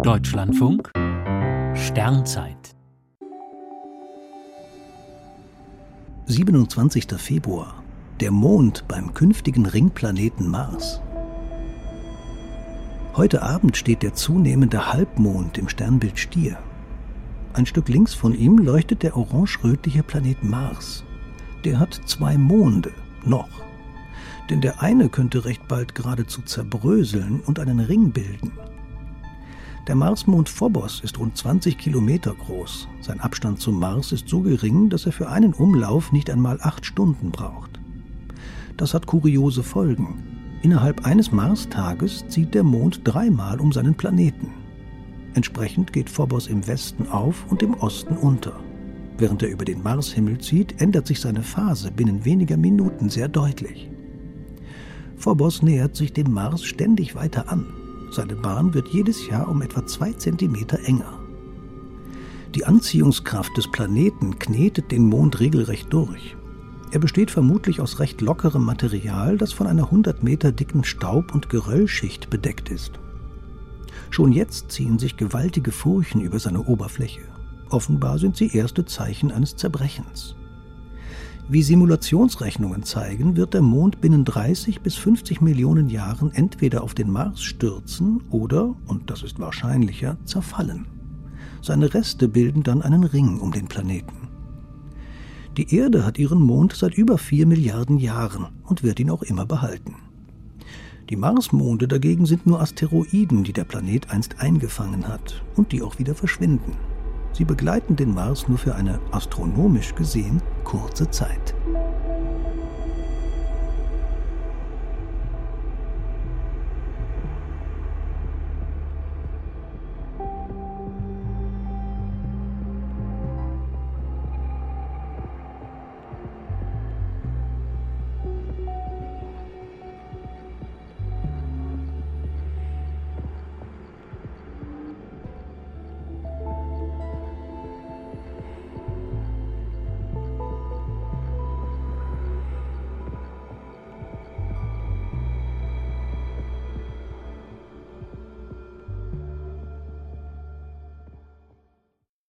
Deutschlandfunk Sternzeit 27. Februar. Der Mond beim künftigen Ringplaneten Mars. Heute Abend steht der zunehmende Halbmond im Sternbild Stier. Ein Stück links von ihm leuchtet der orange-rötliche Planet Mars. Der hat zwei Monde, noch. Denn der eine könnte recht bald geradezu zerbröseln und einen Ring bilden. Der Marsmond Phobos ist rund 20 Kilometer groß. Sein Abstand zum Mars ist so gering, dass er für einen Umlauf nicht einmal acht Stunden braucht. Das hat kuriose Folgen. Innerhalb eines Marstages zieht der Mond dreimal um seinen Planeten. Entsprechend geht Phobos im Westen auf und im Osten unter. Während er über den Marshimmel zieht, ändert sich seine Phase binnen weniger Minuten sehr deutlich. Phobos nähert sich dem Mars ständig weiter an. Seine Bahn wird jedes Jahr um etwa zwei Zentimeter enger. Die Anziehungskraft des Planeten knetet den Mond regelrecht durch. Er besteht vermutlich aus recht lockerem Material, das von einer 100 Meter dicken Staub- und Geröllschicht bedeckt ist. Schon jetzt ziehen sich gewaltige Furchen über seine Oberfläche. Offenbar sind sie erste Zeichen eines Zerbrechens. Wie Simulationsrechnungen zeigen, wird der Mond binnen 30 bis 50 Millionen Jahren entweder auf den Mars stürzen oder, und das ist wahrscheinlicher, zerfallen. Seine Reste bilden dann einen Ring um den Planeten. Die Erde hat ihren Mond seit über 4 Milliarden Jahren und wird ihn auch immer behalten. Die Marsmonde dagegen sind nur Asteroiden, die der Planet einst eingefangen hat und die auch wieder verschwinden. Sie begleiten den Mars nur für eine astronomisch gesehen kurze Zeit.